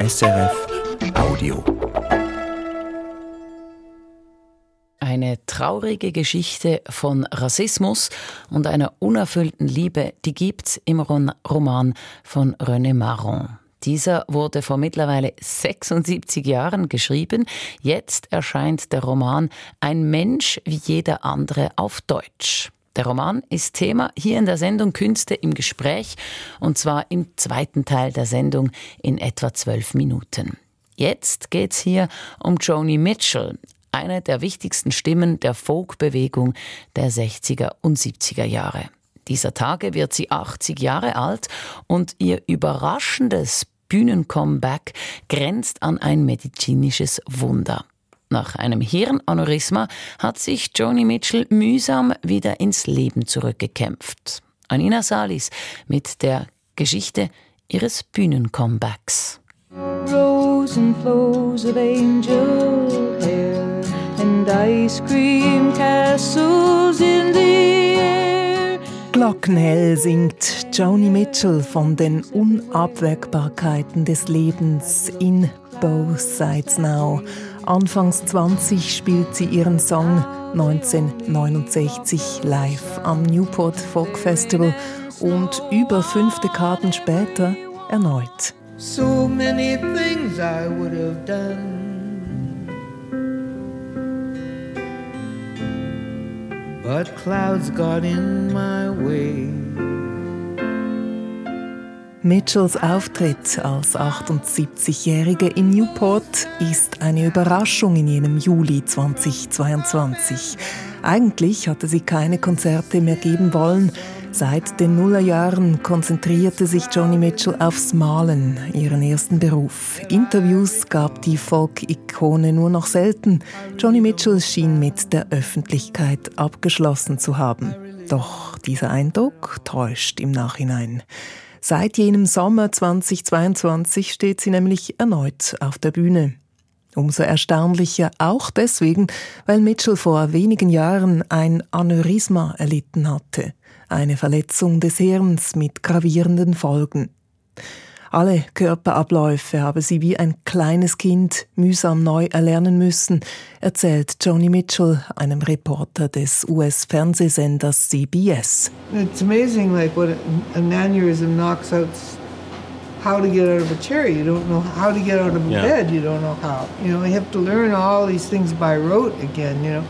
SRF Audio. Eine traurige Geschichte von Rassismus und einer unerfüllten Liebe, die gibt's im Roman von René Marron. Dieser wurde vor mittlerweile 76 Jahren geschrieben. Jetzt erscheint der Roman Ein Mensch wie jeder andere auf Deutsch. Der Roman ist Thema hier in der Sendung Künste im Gespräch und zwar im zweiten Teil der Sendung in etwa zwölf Minuten. Jetzt geht's hier um Joni Mitchell, eine der wichtigsten Stimmen der Folkbewegung der 60er und 70er Jahre. Dieser Tage wird sie 80 Jahre alt und ihr überraschendes Bühnencomeback grenzt an ein medizinisches Wunder. Nach einem Hirnaneurysma hat sich Joni Mitchell mühsam wieder ins Leben zurückgekämpft. Anina Salis mit der Geschichte ihres Bühnencomebacks. Rose and flows of angel hair and ice cream castles in the air. Glockenhell singt Joni Mitchell von den Unabwägbarkeiten des Lebens in Both Sides Now. Anfangs 20 spielt sie ihren Song 1969 live am Newport Folk Festival und über fünf Dekaden später erneut. So many things I would have done But clouds got in my way Mitchells Auftritt als 78-Jährige in Newport ist eine Überraschung in jenem Juli 2022. Eigentlich hatte sie keine Konzerte mehr geben wollen. Seit den Nullerjahren konzentrierte sich Joni Mitchell aufs Malen, ihren ersten Beruf. Interviews gab die Folk-Ikone nur noch selten. Joni Mitchell schien mit der Öffentlichkeit abgeschlossen zu haben. Doch dieser Eindruck täuscht im Nachhinein. Seit jenem Sommer 2022 steht sie nämlich erneut auf der Bühne. Umso erstaunlicher auch deswegen, weil Mitchell vor wenigen Jahren ein Aneurysma erlitten hatte, eine Verletzung des Hirns mit gravierenden Folgen. Alle Körperabläufe habe sie wie ein kleines Kind mühsam neu erlernen müssen, erzählt Joni Mitchell einem Reporter des US-Fernsehsenders CBS. It's amazing like what an aneurysm knocks out how to get out of a chair. You don't know how to get out of a yeah. bed. You don't know how. You know, you have to learn all these things by rote again, you know.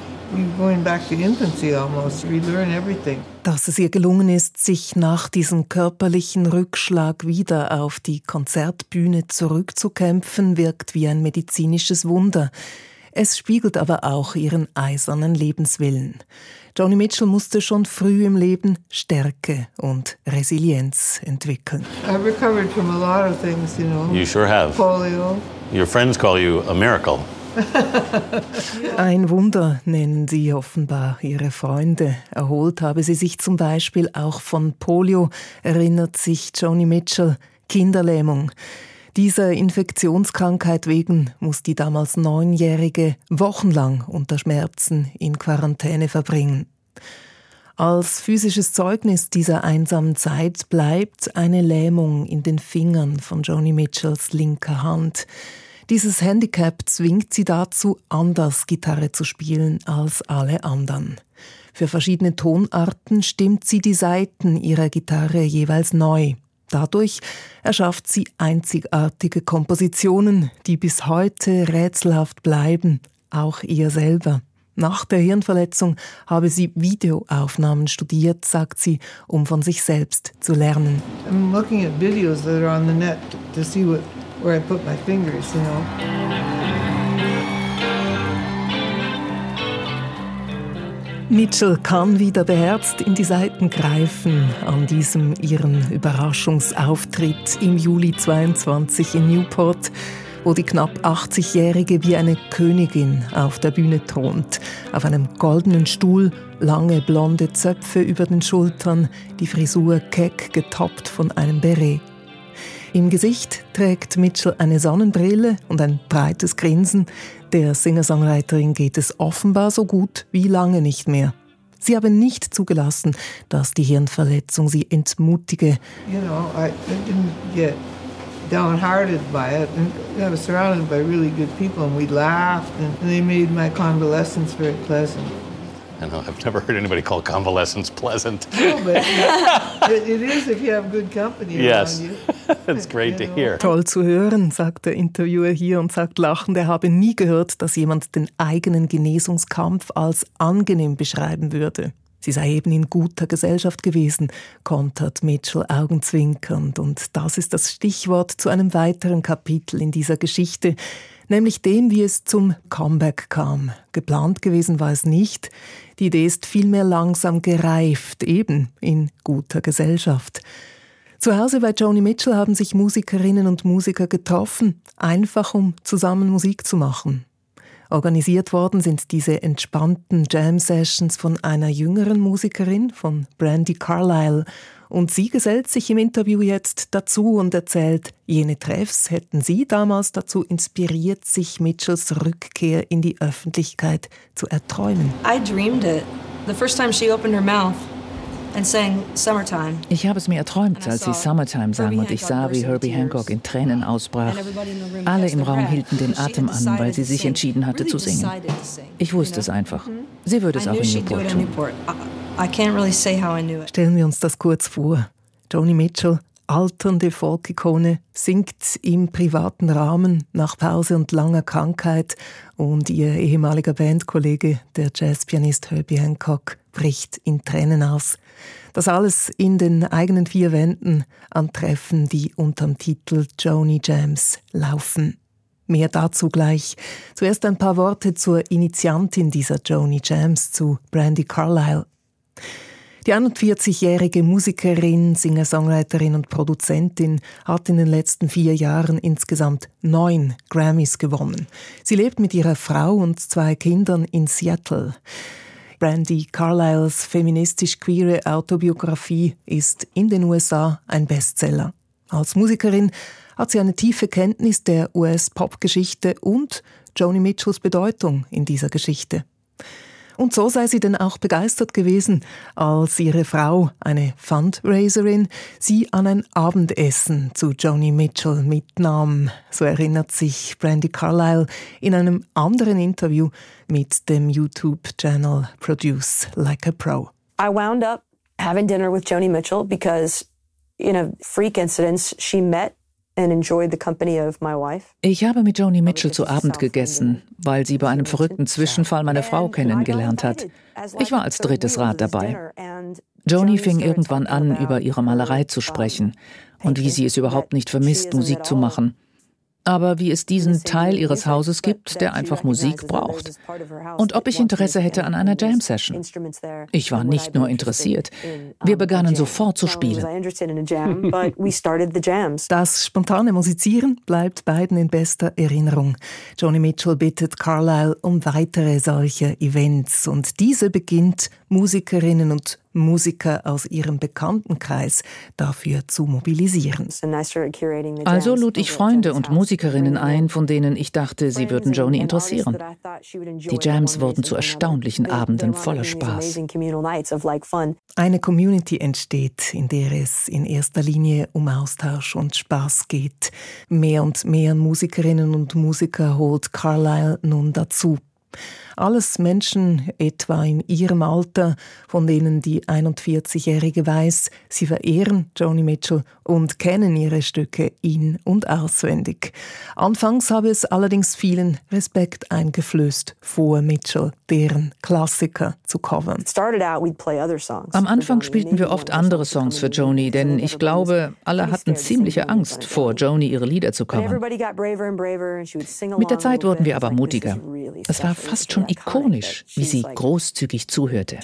Dass es ihr gelungen ist, sich nach diesem körperlichen Rückschlag wieder auf die Konzertbühne zurückzukämpfen, wirkt wie ein medizinisches Wunder. Es spiegelt aber auch ihren eisernen Lebenswillen. Joni Mitchell musste schon früh im Leben Stärke und Resilienz entwickeln. I've recovered from a lot of things, you know. You sure have. Polio. Your friends call you a miracle. Ein Wunder nennen sie offenbar ihre Freunde. Erholt habe sie sich zum Beispiel auch von Polio, erinnert sich Joni Mitchell, Kinderlähmung. Dieser Infektionskrankheit wegen muss die damals Neunjährige wochenlang unter Schmerzen in Quarantäne verbringen. Als physisches Zeugnis dieser einsamen Zeit bleibt eine Lähmung in den Fingern von Joni Mitchells linker Hand. Dieses Handicap zwingt sie dazu, anders Gitarre zu spielen als alle anderen. Für verschiedene Tonarten stimmt sie die Saiten ihrer Gitarre jeweils neu. Dadurch erschafft sie einzigartige Kompositionen, die bis heute rätselhaft bleiben, auch ihr selber. Nach der Hirnverletzung habe sie Videoaufnahmen studiert, sagt sie, um von sich selbst zu lernen. I'm looking at videos that are on the net to see what where I put my fingers, you know. Mitchell kann wieder beherzt in die Seiten greifen an diesem ihren Überraschungsauftritt im Juli 22 in Newport, wo die knapp 80-Jährige wie eine Königin auf der Bühne thront, auf einem goldenen Stuhl, lange blonde Zöpfe über den Schultern, die Frisur keck getoppt von einem Beret. Im Gesicht trägt Mitchell eine Sonnenbrille und ein breites Grinsen. Der Singer-Songwriterin geht es offenbar so gut wie lange nicht mehr. Sie haben nicht zugelassen, dass die Hirnverletzung sie entmutige. You know, I didn't get downhearted by it. And I was surrounded by really good people, and we laughed, and they made my convalescence very pleasant. I know, I've never heard anybody call convalescence pleasant. No, but it, it is if you have good company Yes. around you. It's great to hear. Toll zu hören, sagt der Interviewer hier und sagt lachend, er habe nie gehört, dass jemand den eigenen Genesungskampf als angenehm beschreiben würde. Sie sei eben in guter Gesellschaft gewesen, kontert Mitchell augenzwinkernd. Und das ist das Stichwort zu einem weiteren Kapitel in dieser Geschichte, nämlich dem, wie es zum Comeback kam. Geplant gewesen war es nicht. Die Idee ist vielmehr langsam gereift, eben in guter Gesellschaft. Zu Hause bei Joni Mitchell haben sich Musikerinnen und Musiker getroffen, einfach um zusammen Musik zu machen. Organisiert worden sind diese entspannten Jam-Sessions von einer jüngeren Musikerin, von Brandy Carlile. Und sie gesellt sich im Interview jetzt dazu und erzählt, jene Treffs hätten sie damals dazu inspiriert, sich Mitchells Rückkehr in die Öffentlichkeit zu erträumen. I dreamed it. The first time she opened her mouth. Ich habe es mir erträumt, als sie Summertime sang und ich sah, wie Herbie Hancock in Tränen ausbrach. Alle im Raum hielten den Atem an, weil sie sich entschieden hatte zu singen. Ich wusste es einfach. Sie würde es auch in Newport tun. Stellen wir uns das kurz vor. Joni Mitchell, alternde Folkikone, singt im privaten Rahmen nach Pause und langer Krankheit und ihr ehemaliger Bandkollege, der Jazzpianist Herbie Hancock, bricht in Tränen aus. Das alles in den eigenen vier Wänden an Treffen, die unterm Titel Joni Jams laufen. Mehr dazu gleich. Zuerst ein paar Worte zur Initiantin dieser Joni Jams, zu Brandy Carlile. Die 41-jährige Musikerin, Singer-Songwriterin und Produzentin hat in den letzten vier Jahren insgesamt neun Grammys gewonnen. Sie lebt mit ihrer Frau und zwei Kindern in Seattle. Brandy Carliles feministisch-queere Autobiografie ist in den USA ein Bestseller. Als Musikerin hat sie eine tiefe Kenntnis der US-Pop-Geschichte und Joni Mitchells Bedeutung in dieser Geschichte. Und so sei sie denn auch begeistert gewesen, als ihre Frau, eine Fundraiserin, sie an ein Abendessen zu Joni Mitchell mitnahm. So erinnert sich Brandy Carlile in einem anderen Interview mit dem YouTube-Channel Produce Like a Pro. I wound up having dinner with Joni Mitchell because, in a freak incident, she met Ich habe mit Joni Mitchell zu Abend gegessen, weil sie bei einem verrückten Zwischenfall meine Frau kennengelernt hat. Ich war als drittes Rad dabei. Joni fing irgendwann an, über ihre Malerei zu sprechen und wie sie es überhaupt nicht vermisst, Musik zu machen. Aber wie es diesen Teil ihres Hauses gibt, der einfach Musik braucht. Und ob ich Interesse hätte an einer Jam-Session. Ich war nicht nur interessiert. Wir begannen sofort zu spielen. Das spontane Musizieren bleibt beiden in bester Erinnerung. Joni Mitchell bittet Carlyle um weitere solche Events und diese beginnt Musikerinnen und Musiker aus ihrem Bekanntenkreis dafür zu mobilisieren. Also lud ich Freunde und Musikerinnen ein, von denen ich dachte, sie würden Joni interessieren. Die Jams wurden zu erstaunlichen Abenden voller Spaß. Eine Community entsteht, in der es in erster Linie um Austausch und Spaß geht. Mehr und mehr Musikerinnen und Musiker holt Carlyle nun dazu. Alles Menschen etwa in ihrem Alter, von denen die 41-Jährige weiß, sie verehren Joni Mitchell und kennen ihre Stücke in- und auswendig. Anfangs habe es allerdings vielen Respekt eingeflößt, vor Mitchell deren Klassiker zu covern. Am Anfang spielten wir oft andere Songs für Joni, denn ich glaube, alle hatten ziemliche Angst, vor Joni ihre Lieder zu covern. Mit der Zeit wurden wir aber mutiger. Es war fast schon ikonisch, wie sie großzügig zuhörte.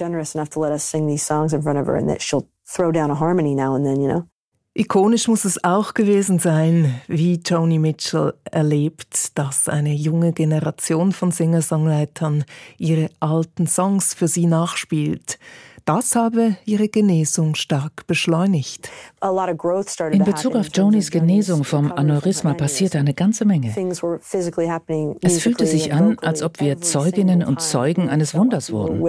Ikonisch muss es auch gewesen sein, wie Joni Mitchell erlebt, dass eine junge Generation von Singer-Songwritern ihre alten Songs für sie nachspielt. Das habe ihre Genesung stark beschleunigt. In Bezug auf Jonis Genesung vom Aneurysma passierte eine ganze Menge. Es fühlte sich an, als ob wir Zeuginnen und Zeugen eines Wunders wurden.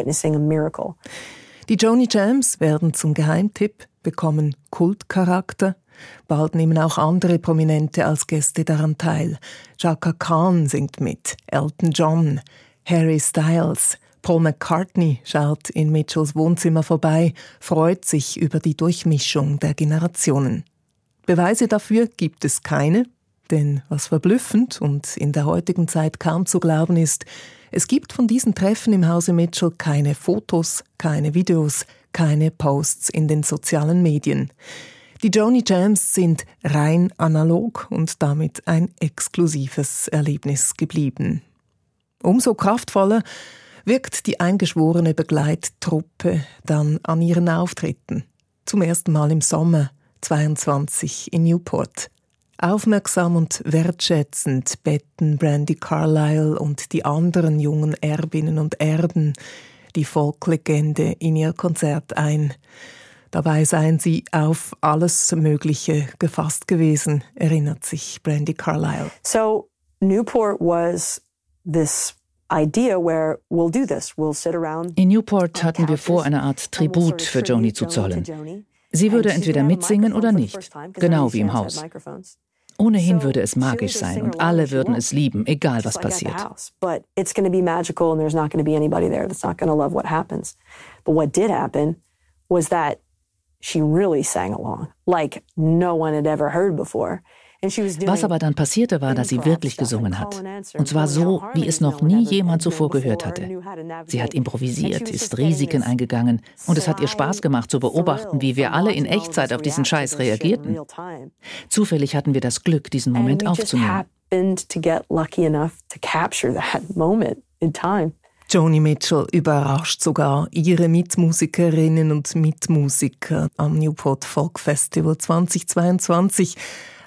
Die Joni Jams werden zum Geheimtipp, bekommen Kultcharakter. Bald nehmen auch andere Prominente als Gäste daran teil. Chaka Khan singt mit, Elton John, Harry Styles, Paul McCartney schaut in Mitchells Wohnzimmer vorbei, freut sich über die Durchmischung der Generationen. Beweise dafür gibt es keine, denn was verblüffend und in der heutigen Zeit kaum zu glauben ist, es gibt von diesen Treffen im Hause Mitchell keine Fotos, keine Videos, keine Posts in den sozialen Medien. Die Joni Jams sind rein analog und damit ein exklusives Erlebnis geblieben. Umso kraftvoller wirkt die eingeschworene Begleittruppe dann an ihren Auftritten. Zum ersten Mal im Sommer 22 in Newport. Aufmerksam und wertschätzend betten Brandy Carlyle und die anderen jungen Erbinnen und Erben die Folklegende in ihr Konzert ein. Dabei seien sie auf alles Mögliche gefasst gewesen, erinnert sich Brandy Carlyle. So Newport was this in Newport hatten wir vor, eine Art Tribut für Joni zu zollen. Sie würde entweder mitsingen oder nicht, genau wie im Haus. Ohnehin würde es magisch sein und alle würden es lieben, egal was passiert. Was that she really sang along, like no one had ever heard before. Was aber dann passierte, war, dass sie wirklich gesungen hat. Und zwar so, wie es noch nie jemand zuvor gehört hatte. Sie hat improvisiert, ist Risiken eingegangen und es hat ihr Spaß gemacht zu beobachten, wie wir alle in Echtzeit auf diesen Scheiß reagierten. Zufällig hatten wir das Glück, diesen Moment aufzunehmen. Joni Mitchell überrascht sogar ihre Mitmusikerinnen und Mitmusiker am Newport Folk Festival 2022.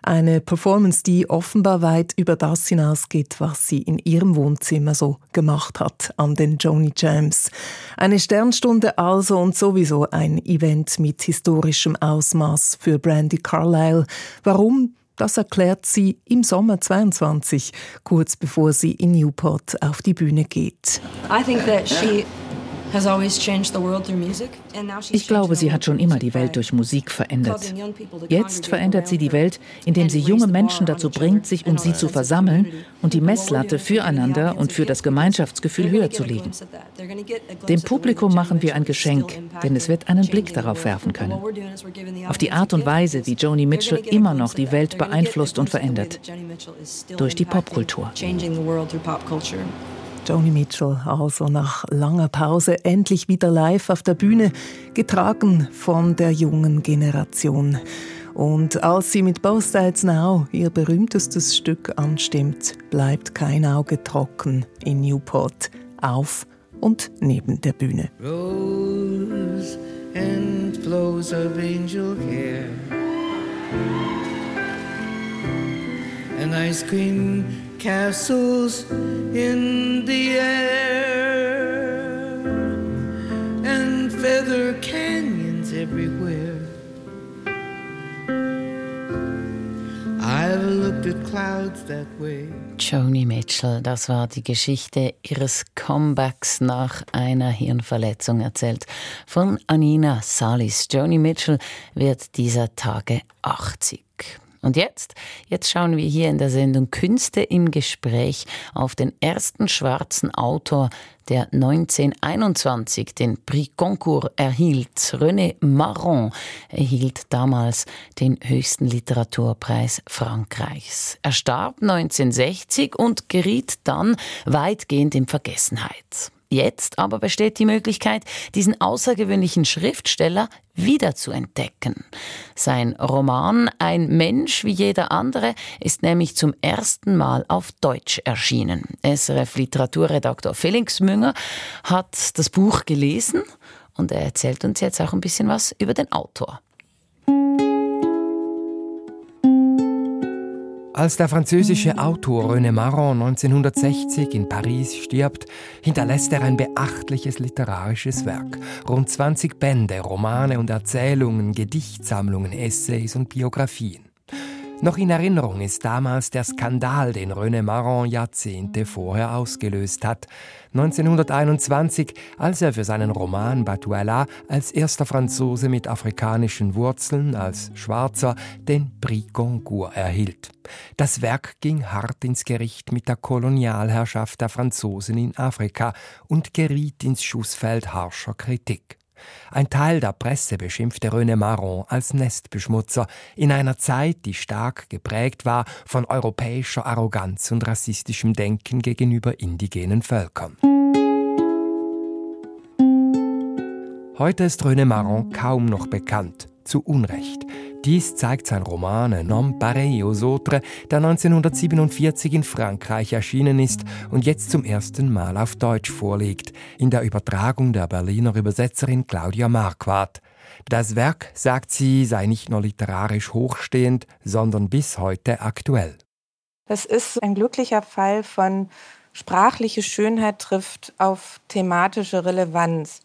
Eine Performance, die offenbar weit über das hinausgeht, was sie in ihrem Wohnzimmer so gemacht hat an den Joni Jams. Eine Sternstunde also und sowieso ein Event mit historischem Ausmaß für Brandy Carlyle. Warum? Das erklärt sie im Sommer 22, kurz bevor sie in Newport auf die Bühne geht. I think that she ich glaube, sie hat schon immer die Welt durch Musik verändert. Jetzt verändert sie die Welt, indem sie junge Menschen dazu bringt, sich um sie zu versammeln und die Messlatte füreinander und für das Gemeinschaftsgefühl höher zu legen. Dem Publikum machen wir ein Geschenk, denn es wird einen Blick darauf werfen können. Auf die Art und Weise, wie Joni Mitchell immer noch die Welt beeinflusst und verändert. Durch die Popkultur. Joni Mitchell also nach langer Pause endlich wieder live auf der Bühne, getragen von der jungen Generation. Und als sie mit Both Sides Now ihr berühmtestes Stück anstimmt, bleibt kein Auge trocken in Newport, auf und neben der Bühne. Rose and flows of angel hair and ice cream castles in the air and feather canyons everywhere. I've looked at clouds that way. Joni Mitchell, das war die Geschichte ihres Comebacks nach einer Hirnverletzung erzählt von Anina Salis. Joni Mitchell wird dieser Tage 80. Und jetzt? Jetzt schauen wir hier in der Sendung Künste im Gespräch auf den ersten schwarzen Autor, der 1921 den Prix Goncourt erhielt. René Marron erhielt damals den höchsten Literaturpreis Frankreichs. Er starb 1960 und geriet dann weitgehend in Vergessenheit. Jetzt aber besteht die Möglichkeit, diesen außergewöhnlichen Schriftsteller wieder zu entdecken. Sein Roman Ein Mensch wie jeder andere ist nämlich zum ersten Mal auf Deutsch erschienen. SRF Literaturredaktor Felix Münger hat das Buch gelesen und er erzählt uns jetzt auch ein bisschen was über den Autor. Als der französische Autor René Maron 1960 in Paris stirbt, hinterlässt er ein beachtliches literarisches Werk. Rund 20 Bände, Romane und Erzählungen, Gedichtsammlungen, Essays und Biografien. Noch in Erinnerung ist damals der Skandal, den René Marron Jahrzehnte vorher ausgelöst hat. 1921, als er für seinen Roman Batuela als erster Franzose mit afrikanischen Wurzeln, als Schwarzer, den Prix Goncourt erhielt. Das Werk ging hart ins Gericht mit der Kolonialherrschaft der Franzosen in Afrika und geriet ins Schussfeld harscher Kritik. Ein Teil der Presse beschimpfte René Marron als Nestbeschmutzer in einer Zeit, die stark geprägt war von europäischer Arroganz und rassistischem Denken gegenüber indigenen Völkern. Heute ist René Marron kaum noch bekannt, zu Unrecht. Dies zeigt sein Roman homme pareil aux autres, der 1947 in Frankreich erschienen ist und jetzt zum ersten Mal auf Deutsch vorliegt, in der Übertragung der Berliner Übersetzerin Claudia Marquardt. Das Werk, sagt sie, sei nicht nur literarisch hochstehend, sondern bis heute aktuell. Es ist ein glücklicher Fall von sprachliche Schönheit trifft auf thematische Relevanz.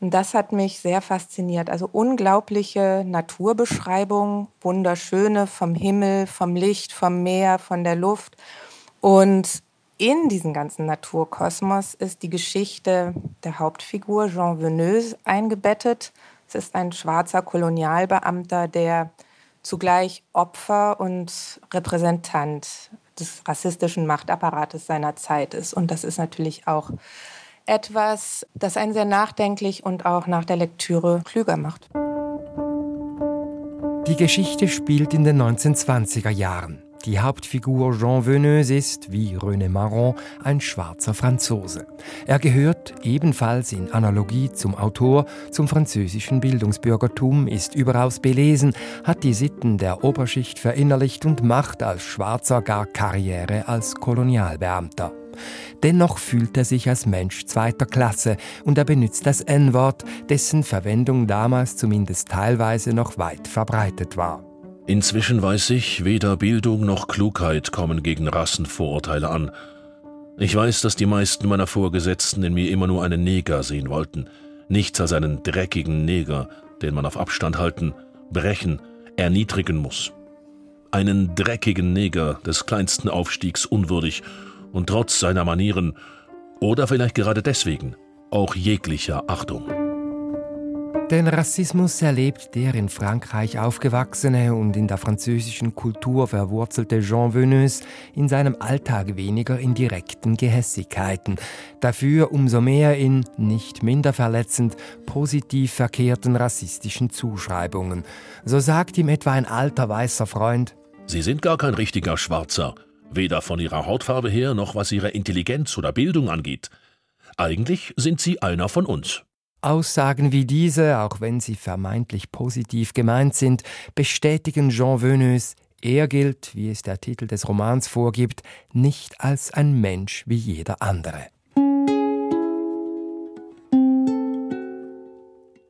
Und das hat mich sehr fasziniert. Also unglaubliche Naturbeschreibungen, wunderschöne vom Himmel, vom Licht, vom Meer, von der Luft. Und in diesen ganzen Naturkosmos ist die Geschichte der Hauptfigur Jean Veneuse eingebettet. Es ist ein schwarzer Kolonialbeamter, der zugleich Opfer und Repräsentant des rassistischen Machtapparates seiner Zeit ist. Und das ist natürlich auch etwas, das einen sehr nachdenklich und auch nach der Lektüre klüger macht. Die Geschichte spielt in den 1920er Jahren. Die Hauptfigur Jean Veneuse ist, wie René Marron, ein schwarzer Franzose. Er gehört ebenfalls in Analogie zum Autor zum französischen Bildungsbürgertum, ist überaus belesen, hat die Sitten der Oberschicht verinnerlicht und macht als Schwarzer gar Karriere als Kolonialbeamter. Dennoch fühlt er sich als Mensch zweiter Klasse und er benutzt das N-Wort, dessen Verwendung damals zumindest teilweise noch weit verbreitet war. Inzwischen weiß ich, weder Bildung noch Klugheit kommen gegen Rassenvorurteile an. Ich weiß, dass die meisten meiner Vorgesetzten in mir immer nur einen Neger sehen wollten, nichts als einen dreckigen Neger, den man auf Abstand halten, brechen, erniedrigen muss. Einen dreckigen Neger des kleinsten Aufstiegs unwürdig und trotz seiner Manieren oder vielleicht gerade deswegen auch jeglicher Achtung. Den Rassismus erlebt der in Frankreich aufgewachsene und in der französischen Kultur verwurzelte Jean Veneuse in seinem Alltag weniger in direkten Gehässigkeiten, dafür umso mehr in, nicht minder verletzend, positiv verkehrten rassistischen Zuschreibungen. So sagt ihm etwa ein alter weißer Freund, Sie sind gar kein richtiger Schwarzer, weder von ihrer Hautfarbe her noch was ihre Intelligenz oder Bildung angeht. Eigentlich sind sie einer von uns. Aussagen wie diese, auch wenn sie vermeintlich positiv gemeint sind, bestätigen Jean Veneuse, er gilt, wie es der Titel des Romans vorgibt, nicht als ein Mensch wie jeder andere.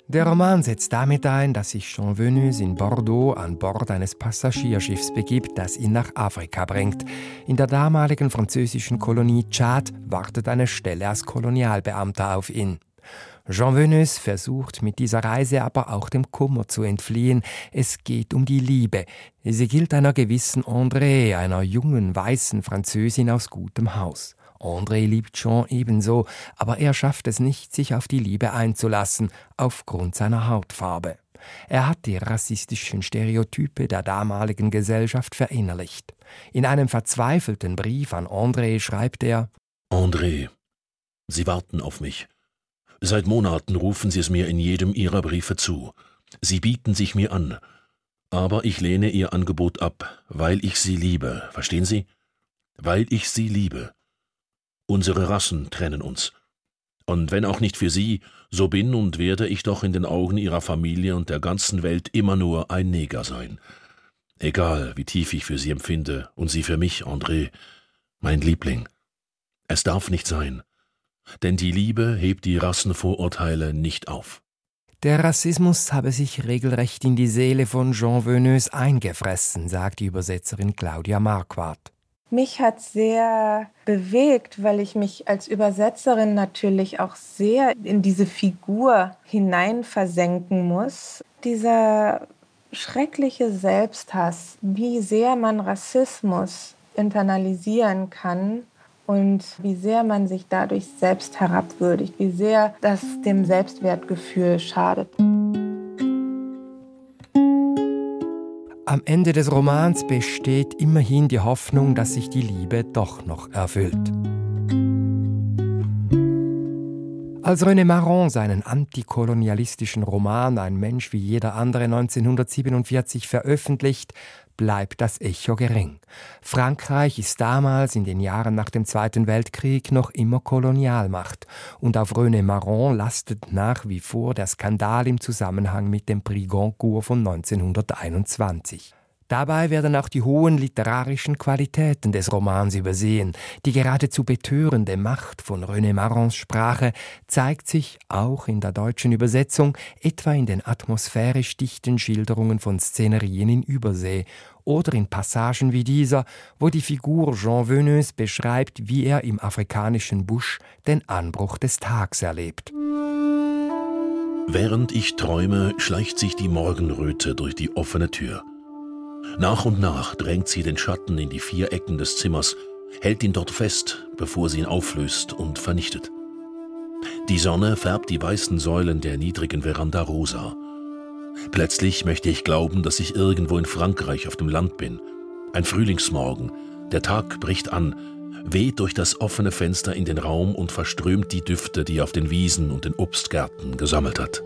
Der Roman setzt damit ein, dass sich Jean Venus in Bordeaux an Bord eines Passagierschiffs begibt, das ihn nach Afrika bringt. In der damaligen französischen Kolonie Tschad wartet eine Stelle als Kolonialbeamter auf ihn. Jean Venus versucht mit dieser Reise aber auch dem Kummer zu entfliehen. Es geht um die Liebe. Sie gilt einer gewissen André, einer jungen weißen Französin aus gutem Haus. André liebt Jean ebenso, aber er schafft es nicht, sich auf die Liebe einzulassen, aufgrund seiner Hautfarbe. Er hat die rassistischen Stereotype der damaligen Gesellschaft verinnerlicht. In einem verzweifelten Brief an André schreibt er André, Sie warten auf mich. Seit Monaten rufen Sie es mir in jedem Ihrer Briefe zu. Sie bieten sich mir an. Aber ich lehne Ihr Angebot ab, weil ich Sie liebe, verstehen Sie? Weil ich Sie liebe. Unsere Rassen trennen uns. Und wenn auch nicht für Sie, so bin und werde ich doch in den Augen Ihrer Familie und der ganzen Welt immer nur ein Neger sein. Egal, wie tief ich für Sie empfinde und Sie für mich, André, mein Liebling. Es darf nicht sein, denn die Liebe hebt die Rassenvorurteile nicht auf. Der Rassismus habe sich regelrecht in die Seele von Jean Veneuse eingefressen, sagt die Übersetzerin Claudia Marquardt. Mich hat sehr bewegt, weil ich mich als Übersetzerin natürlich auch sehr in diese Figur hinein versenken muss. Dieser schreckliche Selbsthass, wie sehr man Rassismus internalisieren kann und wie sehr man sich dadurch selbst herabwürdigt, wie sehr das dem Selbstwertgefühl schadet. Am Ende des Romans besteht immerhin die Hoffnung, dass sich die Liebe doch noch erfüllt. Als René Marron seinen antikolonialistischen Roman Ein Mensch wie jeder andere 1947 veröffentlicht, bleibt das Echo gering. Frankreich ist damals in den Jahren nach dem Zweiten Weltkrieg noch immer Kolonialmacht und auf René Marron lastet nach wie vor der Skandal im Zusammenhang mit dem Prix Goncourt von 1921. Dabei werden auch die hohen literarischen Qualitäten des Romans übersehen. Die geradezu betörende Macht von René Marrons Sprache zeigt sich auch in der deutschen Übersetzung, etwa in den atmosphärisch dichten Schilderungen von Szenerien in Übersee oder in Passagen wie dieser, wo die Figur Jean Venus beschreibt, wie er im afrikanischen Busch den Anbruch des Tags erlebt. Während ich träume, schleicht sich die Morgenröte durch die offene Tür. Nach und nach drängt sie den Schatten in die vier Ecken des Zimmers, hält ihn dort fest, bevor sie ihn auflöst und vernichtet. Die Sonne färbt die weißen Säulen der niedrigen Veranda rosa. Plötzlich möchte ich glauben, dass ich irgendwo in Frankreich auf dem Land bin. Ein Frühlingsmorgen, der Tag bricht an, weht durch das offene Fenster in den Raum und verströmt die Düfte, die er auf den Wiesen und den Obstgärten gesammelt hat.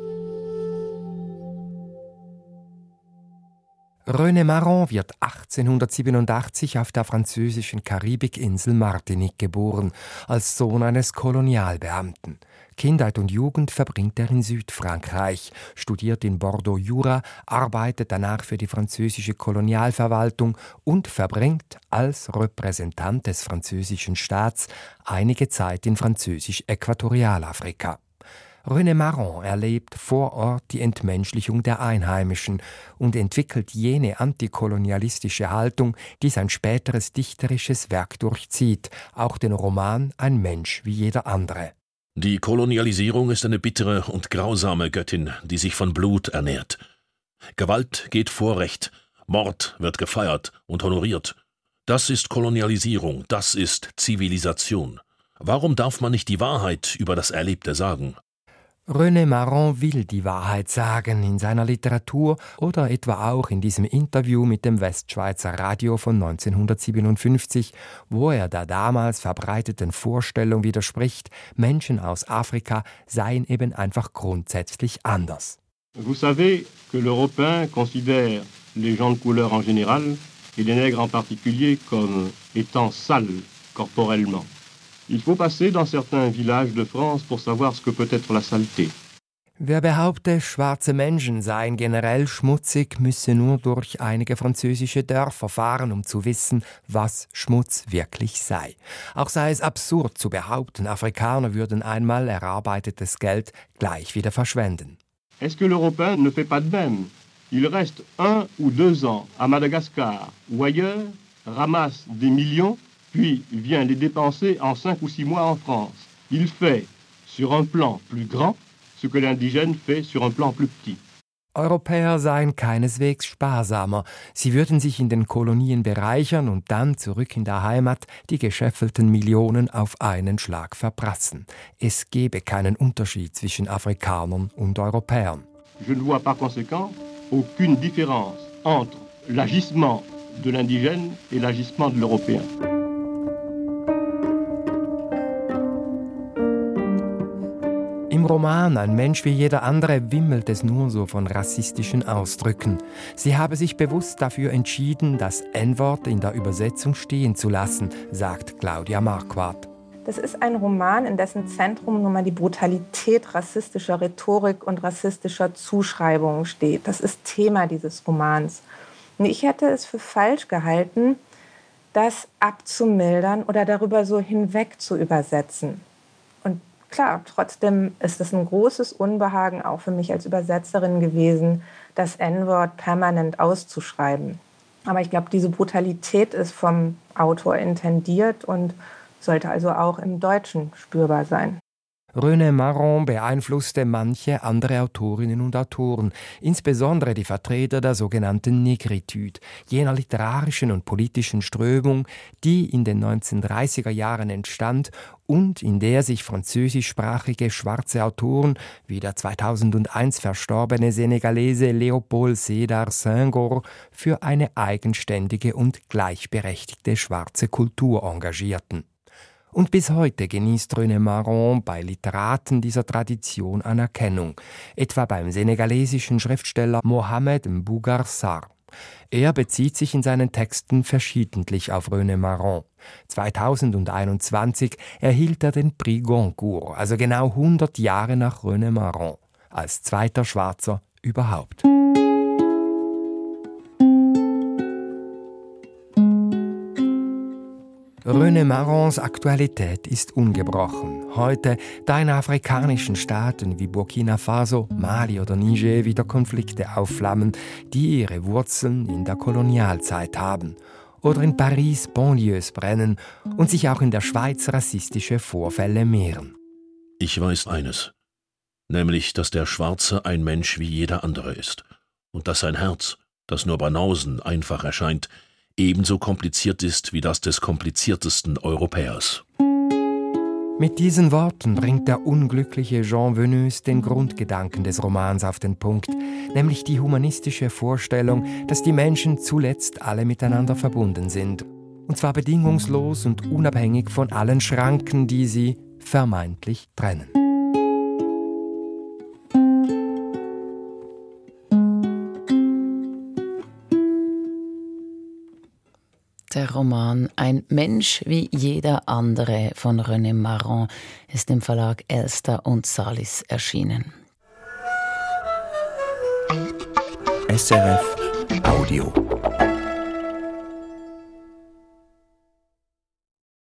René Marron wird 1887 auf der französischen Karibikinsel Martinique geboren, als Sohn eines Kolonialbeamten. Kindheit und Jugend verbringt er in Südfrankreich, studiert in Bordeaux Jura, arbeitet danach für die französische Kolonialverwaltung und verbringt als Repräsentant des französischen Staats einige Zeit in französisch-Äquatorialafrika. René Marron erlebt vor Ort die Entmenschlichung der Einheimischen und entwickelt jene antikolonialistische Haltung, die sein späteres dichterisches Werk durchzieht, auch den Roman Ein Mensch wie jeder andere. Die Kolonialisierung ist eine bittere und grausame Göttin, die sich von Blut ernährt. Gewalt geht vor Recht, Mord wird gefeiert und honoriert. Das ist Kolonialisierung, das ist Zivilisation. Warum darf man nicht die Wahrheit über das Erlebte sagen? René Marron will die Wahrheit sagen in seiner Literatur oder etwa auch in diesem Interview mit dem Westschweizer Radio von 1957, wo er der damals verbreiteten Vorstellung widerspricht, Menschen aus Afrika seien eben einfach grundsätzlich anders. Vous savez que l'Européen considère les gens de couleur en général et les nègres en particulier comme étant sales corporellement. Il faut passer dans certains villages de France pour savoir ce que peut être la saleté. Wer behaupte, schwarze Menschen seien generell schmutzig, müsse nur durch einige französische Dörfer fahren, um zu wissen, was Schmutz wirklich sei. Auch sei es absurd zu behaupten, Afrikaner würden einmal erarbeitetes Geld gleich wieder verschwenden. Est-ce que l'Européen ne fait pas de même Il reste un ou deux ans à Madagascar ou ailleurs, ramasse des millions puis vient les dépenser en cinq ou six mois en France. Il fait sur un plan plus grand ce que l'indigène fait sur un plan plus petit. Europäer seien keineswegs sparsamer. Sie würden sich in den Kolonien bereichern und dann zurück in der Heimat die gescheffelten Millionen auf einen Schlag verprassen. Es gebe keinen Unterschied zwischen Afrikanern und Europäern. Je ne vois par conséquent aucune différence entre l'agissement de l'indigène et l'agissement de l'Européen. Im Roman Ein Mensch wie jeder andere wimmelt es nur so von rassistischen Ausdrücken. Sie habe sich bewusst dafür entschieden, das N-Wort in der Übersetzung stehen zu lassen, sagt Claudia Marquardt. Das ist ein Roman, in dessen Zentrum nun mal die Brutalität rassistischer Rhetorik und rassistischer Zuschreibungen steht. Das ist Thema dieses Romans. Und ich hätte es für falsch gehalten, das abzumildern oder darüber so hinweg zu übersetzen klar, trotzdem ist es ein großes Unbehagen auch für mich als Übersetzerin gewesen, das N-Wort permanent auszuschreiben. Aber ich glaube, diese Brutalität ist vom Autor intendiert und sollte also auch im Deutschen spürbar sein. René Marron beeinflusste manche andere Autorinnen und Autoren, insbesondere die Vertreter der sogenannten Negritude, jener literarischen und politischen Strömung, die in den 1930er Jahren entstand und in der sich französischsprachige schwarze Autoren wie der 2001 verstorbene Senegalese Léopold Sédar Senghor für eine eigenständige und gleichberechtigte schwarze Kultur engagierten. Und bis heute genießt René Marron bei Literaten dieser Tradition Anerkennung, etwa beim senegalesischen Schriftsteller Mohamed Mbougar Sarr. Er bezieht sich in seinen Texten verschiedentlich auf René Marron. 2021 erhielt er den Prix Goncourt, also genau 100 Jahre nach René Marron, als zweiter Schwarzer überhaupt. René Marrons Aktualität ist ungebrochen. Heute, da in afrikanischen Staaten wie Burkina Faso, Mali oder Niger wieder Konflikte aufflammen, die ihre Wurzeln in der Kolonialzeit haben. Oder in Paris Banlieues brennen und sich auch in der Schweiz rassistische Vorfälle mehren. Ich weiß eines, nämlich, dass der Schwarze ein Mensch wie jeder andere ist und dass sein Herz, das nur Banausen einfach erscheint, ebenso kompliziert ist wie das des kompliziertesten Europäers. Mit diesen Worten bringt der unglückliche Jean Venus den Grundgedanken des Romans auf den Punkt, nämlich die humanistische Vorstellung, dass die Menschen zuletzt alle miteinander verbunden sind, und zwar bedingungslos und unabhängig von allen Schranken, die sie vermeintlich trennen. Der Roman Ein Mensch wie jeder andere von René Marron ist im Verlag Elster und Salis erschienen. SRF Audio.